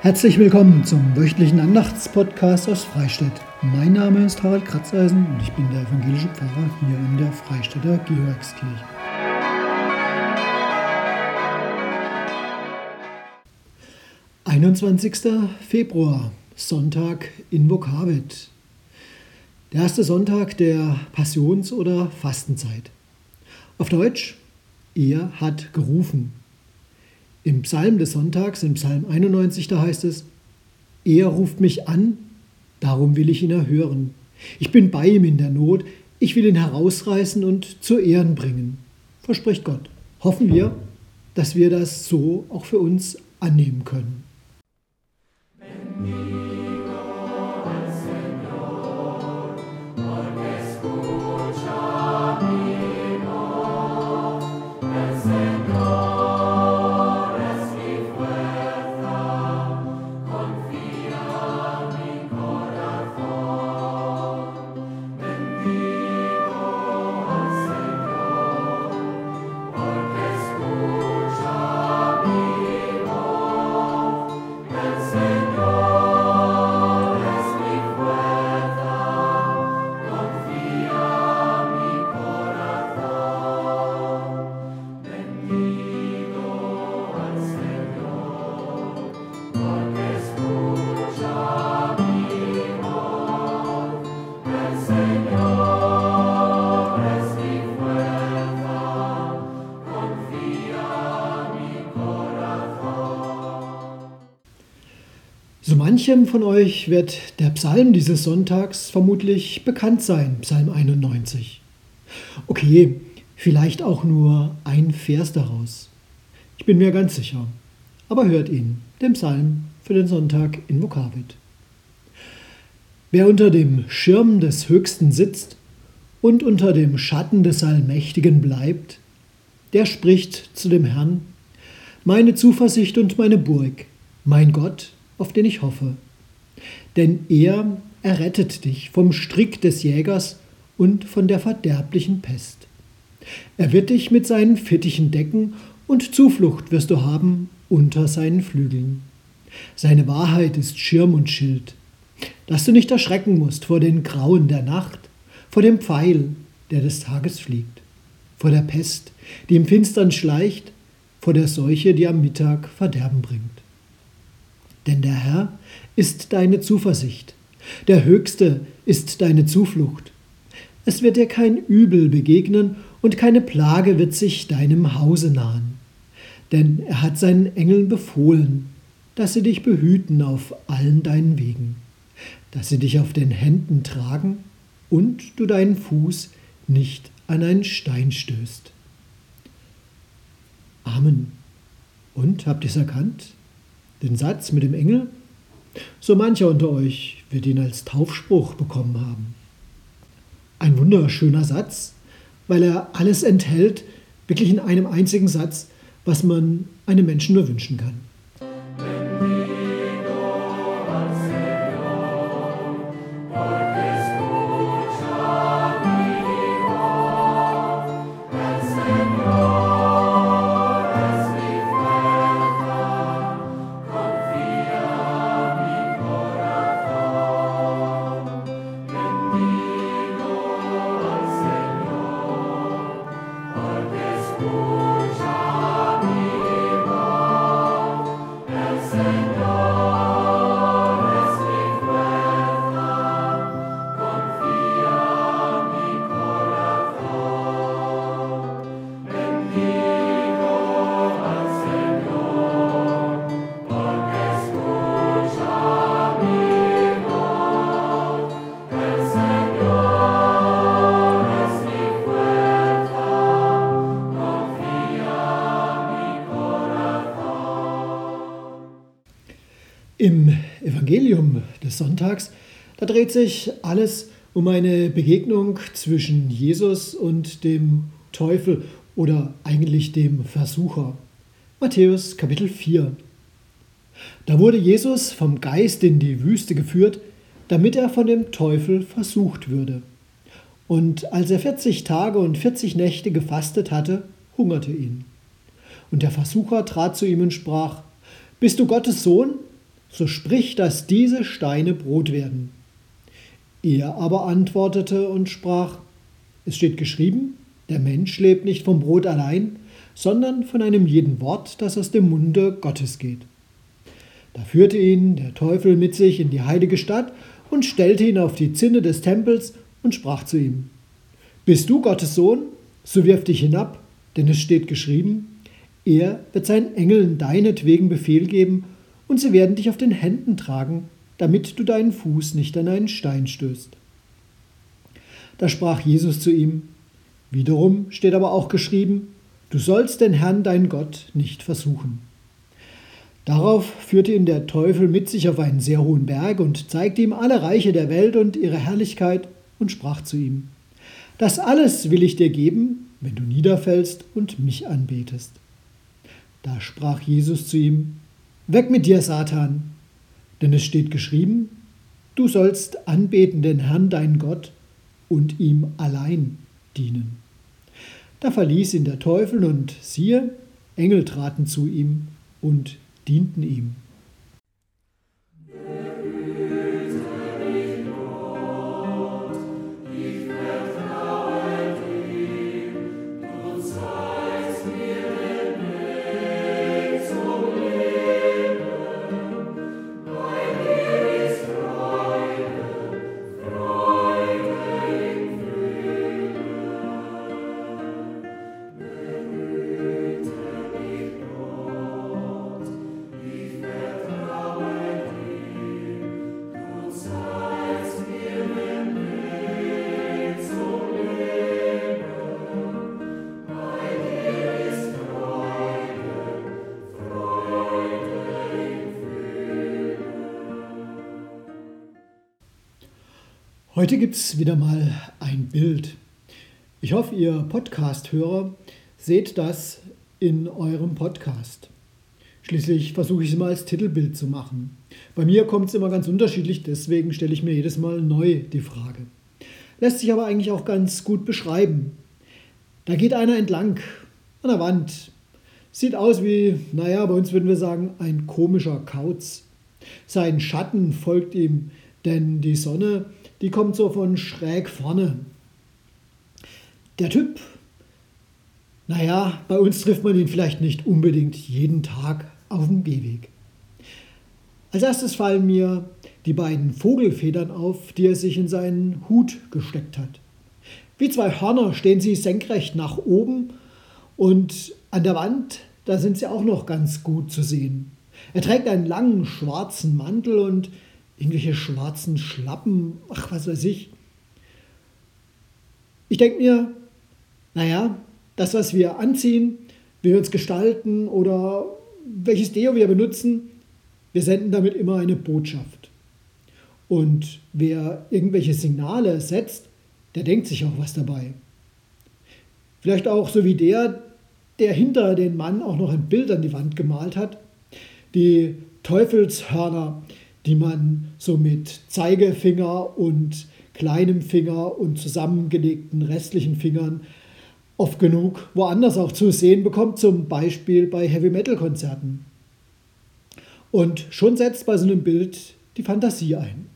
Herzlich willkommen zum wöchentlichen Andachtspodcast aus Freistadt. Mein Name ist Harald Kratzeisen und ich bin der evangelische Pfarrer hier in der Freistädter Georgskirche. Einundzwanzigster Februar, Sonntag in Vokavit. Der erste Sonntag der Passions- oder Fastenzeit. Auf Deutsch, er hat gerufen. Im Psalm des Sonntags, im Psalm 91, da heißt es, er ruft mich an, darum will ich ihn erhören. Ich bin bei ihm in der Not, ich will ihn herausreißen und zu Ehren bringen. Verspricht Gott. Hoffen wir, dass wir das so auch für uns annehmen können. So manchem von euch wird der Psalm dieses Sonntags vermutlich bekannt sein, Psalm 91. Okay, vielleicht auch nur ein Vers daraus. Ich bin mir ganz sicher. Aber hört ihn, den Psalm für den Sonntag in Vokavit. Wer unter dem Schirm des Höchsten sitzt und unter dem Schatten des Allmächtigen bleibt, der spricht zu dem Herrn, meine Zuversicht und meine Burg, mein Gott, auf den ich hoffe. Denn er errettet dich vom Strick des Jägers und von der verderblichen Pest. Er wird dich mit seinen Fittichen decken und Zuflucht wirst du haben unter seinen Flügeln. Seine Wahrheit ist Schirm und Schild, dass du nicht erschrecken musst vor den Grauen der Nacht, vor dem Pfeil, der des Tages fliegt, vor der Pest, die im Finstern schleicht, vor der Seuche, die am Mittag Verderben bringt. Denn der Herr ist deine Zuversicht, der Höchste ist deine Zuflucht. Es wird dir kein Übel begegnen und keine Plage wird sich deinem Hause nahen. Denn er hat seinen Engeln befohlen, dass sie dich behüten auf allen deinen Wegen, dass sie dich auf den Händen tragen und du deinen Fuß nicht an einen Stein stößt. Amen. Und habt ihr es erkannt? Den Satz mit dem Engel? So mancher unter euch wird ihn als Taufspruch bekommen haben. Ein wunderschöner Satz, weil er alles enthält, wirklich in einem einzigen Satz, was man einem Menschen nur wünschen kann. Des Sonntags, da dreht sich alles um eine Begegnung zwischen Jesus und dem Teufel oder eigentlich dem Versucher. Matthäus Kapitel 4. Da wurde Jesus vom Geist in die Wüste geführt, damit er von dem Teufel versucht würde. Und als er 40 Tage und 40 Nächte gefastet hatte, hungerte ihn. Und der Versucher trat zu ihm und sprach, Bist du Gottes Sohn? So sprich, dass diese Steine Brot werden. Er aber antwortete und sprach, es steht geschrieben, der Mensch lebt nicht vom Brot allein, sondern von einem jeden Wort, das aus dem Munde Gottes geht. Da führte ihn der Teufel mit sich in die heilige Stadt und stellte ihn auf die Zinne des Tempels und sprach zu ihm, Bist du Gottes Sohn? So wirf dich hinab, denn es steht geschrieben, er wird seinen Engeln deinetwegen Befehl geben, und sie werden dich auf den Händen tragen, damit du deinen Fuß nicht an einen Stein stößt. Da sprach Jesus zu ihm, Wiederum steht aber auch geschrieben, du sollst den Herrn dein Gott nicht versuchen. Darauf führte ihn der Teufel mit sich auf einen sehr hohen Berg und zeigte ihm alle Reiche der Welt und ihre Herrlichkeit und sprach zu ihm, Das alles will ich dir geben, wenn du niederfällst und mich anbetest. Da sprach Jesus zu ihm, Weg mit dir, Satan, denn es steht geschrieben, du sollst anbeten den Herrn dein Gott und ihm allein dienen. Da verließ ihn der Teufel und siehe, Engel traten zu ihm und dienten ihm. Heute gibt es wieder mal ein Bild. Ich hoffe, ihr Podcast-Hörer seht das in eurem Podcast. Schließlich versuche ich es mal als Titelbild zu machen. Bei mir kommt es immer ganz unterschiedlich, deswegen stelle ich mir jedes Mal neu die Frage. Lässt sich aber eigentlich auch ganz gut beschreiben. Da geht einer entlang an der Wand. Sieht aus wie, naja, bei uns würden wir sagen, ein komischer Kauz. Sein Schatten folgt ihm, denn die Sonne die kommt so von schräg vorne. Der Typ, naja, bei uns trifft man ihn vielleicht nicht unbedingt jeden Tag auf dem Gehweg. Als erstes fallen mir die beiden Vogelfedern auf, die er sich in seinen Hut gesteckt hat. Wie zwei Hörner stehen sie senkrecht nach oben und an der Wand, da sind sie auch noch ganz gut zu sehen. Er trägt einen langen schwarzen Mantel und irgendwelche schwarzen Schlappen, ach was weiß ich. Ich denke mir, naja, das, was wir anziehen, wie wir uns gestalten oder welches Deo wir benutzen, wir senden damit immer eine Botschaft. Und wer irgendwelche Signale setzt, der denkt sich auch was dabei. Vielleicht auch so wie der, der hinter den Mann auch noch ein Bild an die Wand gemalt hat. Die Teufelshörner, die man so mit Zeigefinger und kleinem Finger und zusammengelegten restlichen Fingern oft genug woanders auch zu sehen bekommt, zum Beispiel bei Heavy-Metal-Konzerten. Und schon setzt bei so einem Bild die Fantasie ein.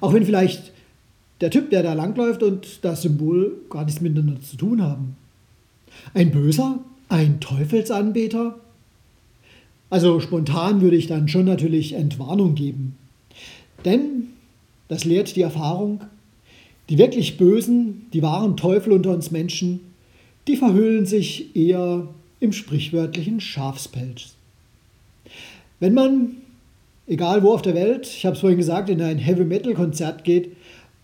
Auch wenn vielleicht der Typ, der da langläuft und das Symbol gar nichts miteinander zu tun haben. Ein Böser? Ein Teufelsanbeter? Also spontan würde ich dann schon natürlich Entwarnung geben. Denn, das lehrt die Erfahrung, die wirklich Bösen, die wahren Teufel unter uns Menschen, die verhüllen sich eher im sprichwörtlichen Schafspelz. Wenn man, egal wo auf der Welt, ich habe es vorhin gesagt, in ein Heavy-Metal-Konzert geht,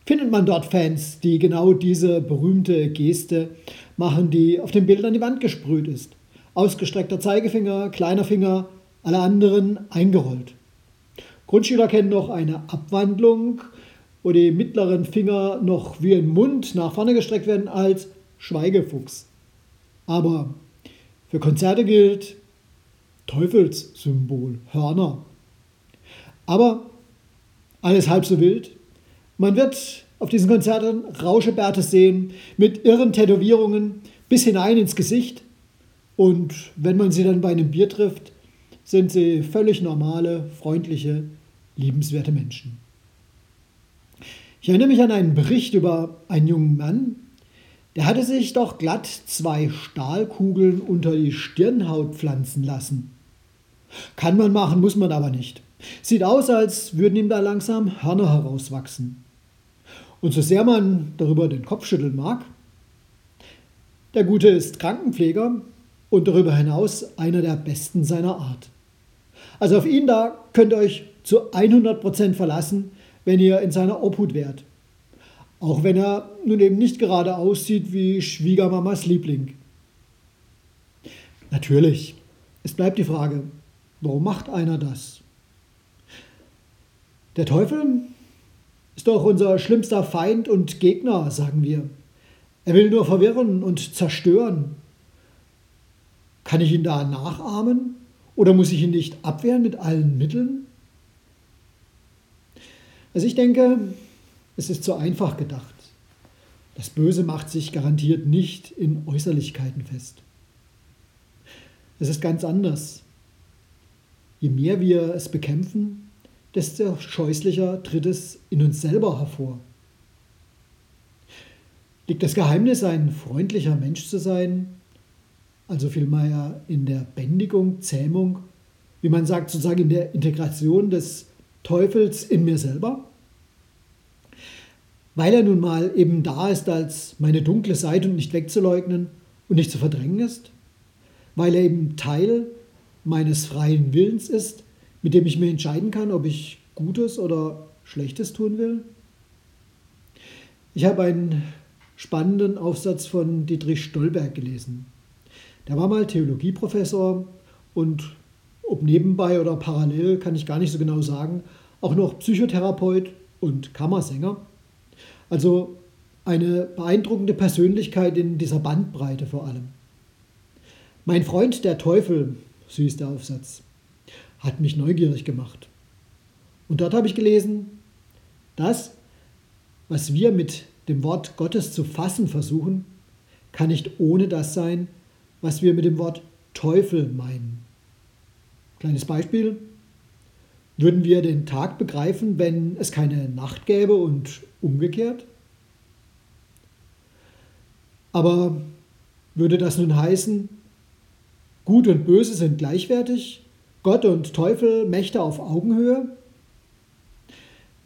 findet man dort Fans, die genau diese berühmte Geste machen, die auf dem Bild an die Wand gesprüht ist. Ausgestreckter Zeigefinger, kleiner Finger, alle anderen eingerollt. Grundschüler kennen noch eine Abwandlung, wo die mittleren Finger noch wie ein Mund nach vorne gestreckt werden als Schweigefuchs. Aber für Konzerte gilt Teufelssymbol, Hörner. Aber alles halb so wild. Man wird auf diesen Konzerten Rauschebärte sehen mit irren Tätowierungen bis hinein ins Gesicht. Und wenn man sie dann bei einem Bier trifft, sind sie völlig normale, freundliche, liebenswerte Menschen. Ich erinnere mich an einen Bericht über einen jungen Mann, der hatte sich doch glatt zwei Stahlkugeln unter die Stirnhaut pflanzen lassen. Kann man machen, muss man aber nicht. Sieht aus, als würden ihm da langsam Hörner herauswachsen. Und so sehr man darüber den Kopf schütteln mag, der Gute ist Krankenpfleger und darüber hinaus einer der besten seiner Art. Also auf ihn da könnt ihr euch zu 100% verlassen, wenn ihr in seiner Obhut wärt. Auch wenn er nun eben nicht gerade aussieht wie Schwiegermamas Liebling. Natürlich, es bleibt die Frage, warum macht einer das? Der Teufel ist doch unser schlimmster Feind und Gegner, sagen wir. Er will nur verwirren und zerstören. Kann ich ihn da nachahmen oder muss ich ihn nicht abwehren mit allen Mitteln? Also ich denke, es ist zu einfach gedacht. Das Böse macht sich garantiert nicht in Äußerlichkeiten fest. Es ist ganz anders. Je mehr wir es bekämpfen, desto scheußlicher tritt es in uns selber hervor. Liegt das Geheimnis, ein freundlicher Mensch zu sein, also vielmehr in der Bändigung, Zähmung, wie man sagt, sozusagen in der Integration des Teufels in mir selber? Weil er nun mal eben da ist als meine dunkle Seite und nicht wegzuleugnen und nicht zu verdrängen ist? Weil er eben Teil meines freien Willens ist, mit dem ich mir entscheiden kann, ob ich Gutes oder Schlechtes tun will? Ich habe einen spannenden Aufsatz von Dietrich Stolberg gelesen. Der war mal Theologieprofessor und ob nebenbei oder parallel kann ich gar nicht so genau sagen, auch noch Psychotherapeut und Kammersänger. Also eine beeindruckende Persönlichkeit in dieser Bandbreite vor allem. Mein Freund der Teufel, hieß der Aufsatz, hat mich neugierig gemacht. Und dort habe ich gelesen, das, was wir mit dem Wort Gottes zu fassen versuchen, kann nicht ohne das sein, was wir mit dem Wort Teufel meinen. Kleines Beispiel. Würden wir den Tag begreifen, wenn es keine Nacht gäbe und umgekehrt? Aber würde das nun heißen, Gut und Böse sind gleichwertig, Gott und Teufel Mächte auf Augenhöhe?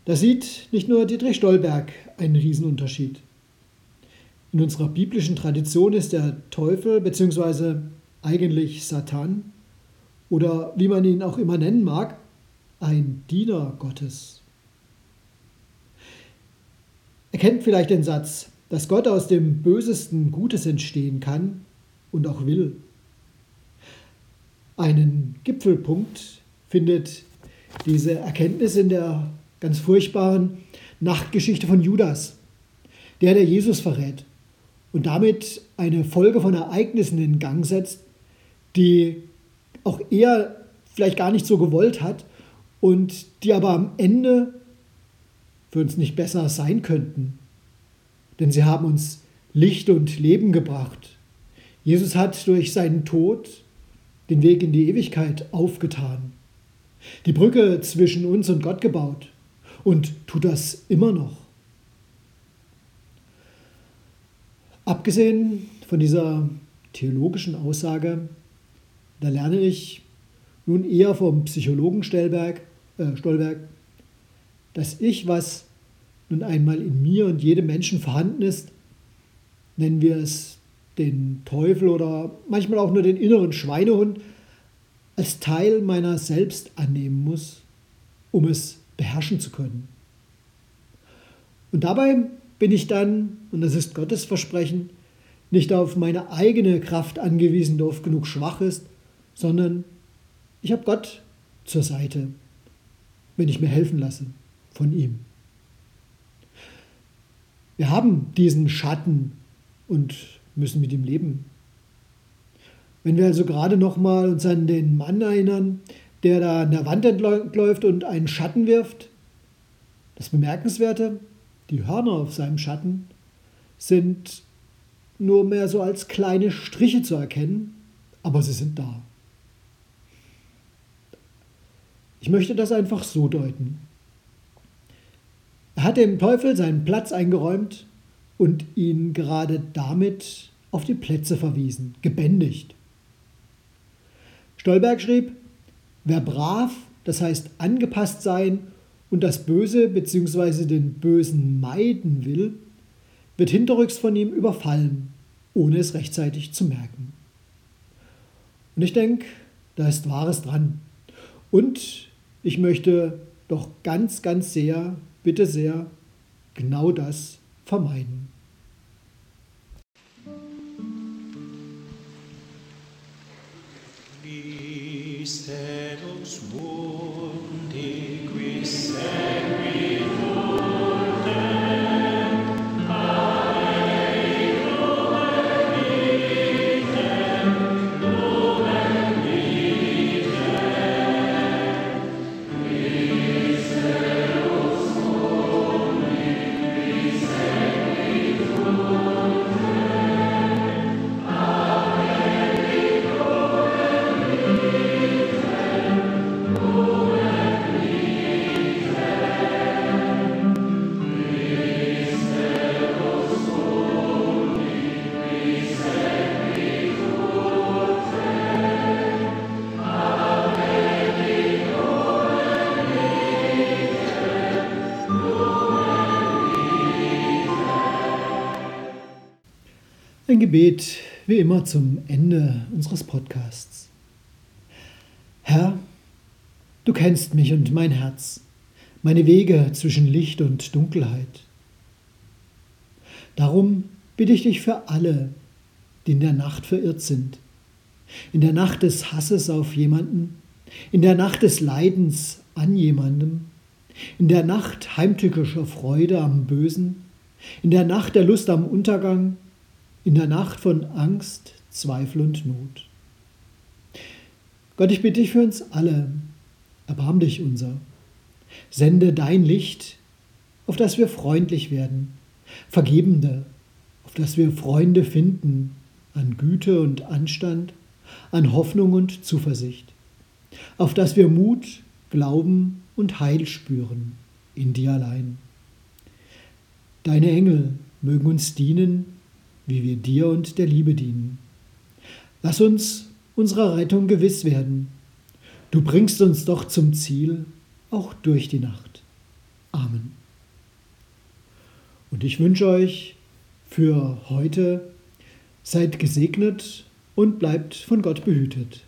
Da sieht nicht nur Dietrich Stolberg einen Riesenunterschied. In unserer biblischen Tradition ist der Teufel bzw. eigentlich Satan oder wie man ihn auch immer nennen mag, ein Diener Gottes. Er kennt vielleicht den Satz, dass Gott aus dem Bösesten Gutes entstehen kann und auch will. Einen Gipfelpunkt findet diese Erkenntnis in der ganz furchtbaren Nachtgeschichte von Judas, der der Jesus verrät und damit eine Folge von Ereignissen in Gang setzt, die auch er vielleicht gar nicht so gewollt hat und die aber am Ende für uns nicht besser sein könnten. Denn sie haben uns Licht und Leben gebracht. Jesus hat durch seinen Tod den Weg in die Ewigkeit aufgetan, die Brücke zwischen uns und Gott gebaut und tut das immer noch. Abgesehen von dieser theologischen Aussage, da lerne ich nun eher vom Psychologen Stellberg, äh, Stolberg, dass ich, was nun einmal in mir und jedem Menschen vorhanden ist, nennen wir es den Teufel oder manchmal auch nur den inneren Schweinehund, als Teil meiner selbst annehmen muss, um es beherrschen zu können. Und dabei bin ich dann, und das ist Gottes Versprechen, nicht auf meine eigene Kraft angewiesen, die oft genug schwach ist, sondern ich habe Gott zur Seite, wenn ich mir helfen lasse von ihm. Wir haben diesen Schatten und müssen mit ihm leben. Wenn wir also gerade noch mal uns an den Mann erinnern, der da an der Wand entläuft und einen Schatten wirft, das Bemerkenswerte, die Hörner auf seinem Schatten sind nur mehr so als kleine Striche zu erkennen, aber sie sind da. Ich möchte das einfach so deuten. Er hat dem Teufel seinen Platz eingeräumt und ihn gerade damit auf die Plätze verwiesen, gebändigt. Stolberg schrieb, wer brav, das heißt angepasst sein und das Böse bzw. den Bösen meiden will, wird hinterrücks von ihm überfallen, ohne es rechtzeitig zu merken. Und ich denke, da ist Wahres dran. Und ich möchte doch ganz, ganz sehr, bitte sehr, genau das vermeiden. Misteros mundi Gebet, wie immer zum Ende unseres Podcasts. Herr, du kennst mich und mein Herz, meine Wege zwischen Licht und Dunkelheit. Darum bitte ich dich für alle, die in der Nacht verirrt sind, in der Nacht des Hasses auf jemanden, in der Nacht des Leidens an jemandem, in der Nacht heimtückischer Freude am Bösen, in der Nacht der Lust am Untergang, in der Nacht von Angst, Zweifel und Not. Gott, ich bitte dich für uns alle, erbarm dich unser. Sende dein Licht, auf das wir freundlich werden, Vergebende, auf das wir Freunde finden, an Güte und Anstand, an Hoffnung und Zuversicht, auf das wir Mut, Glauben und Heil spüren in dir allein. Deine Engel mögen uns dienen wie wir dir und der Liebe dienen. Lass uns unserer Rettung gewiss werden. Du bringst uns doch zum Ziel, auch durch die Nacht. Amen. Und ich wünsche euch für heute, seid gesegnet und bleibt von Gott behütet.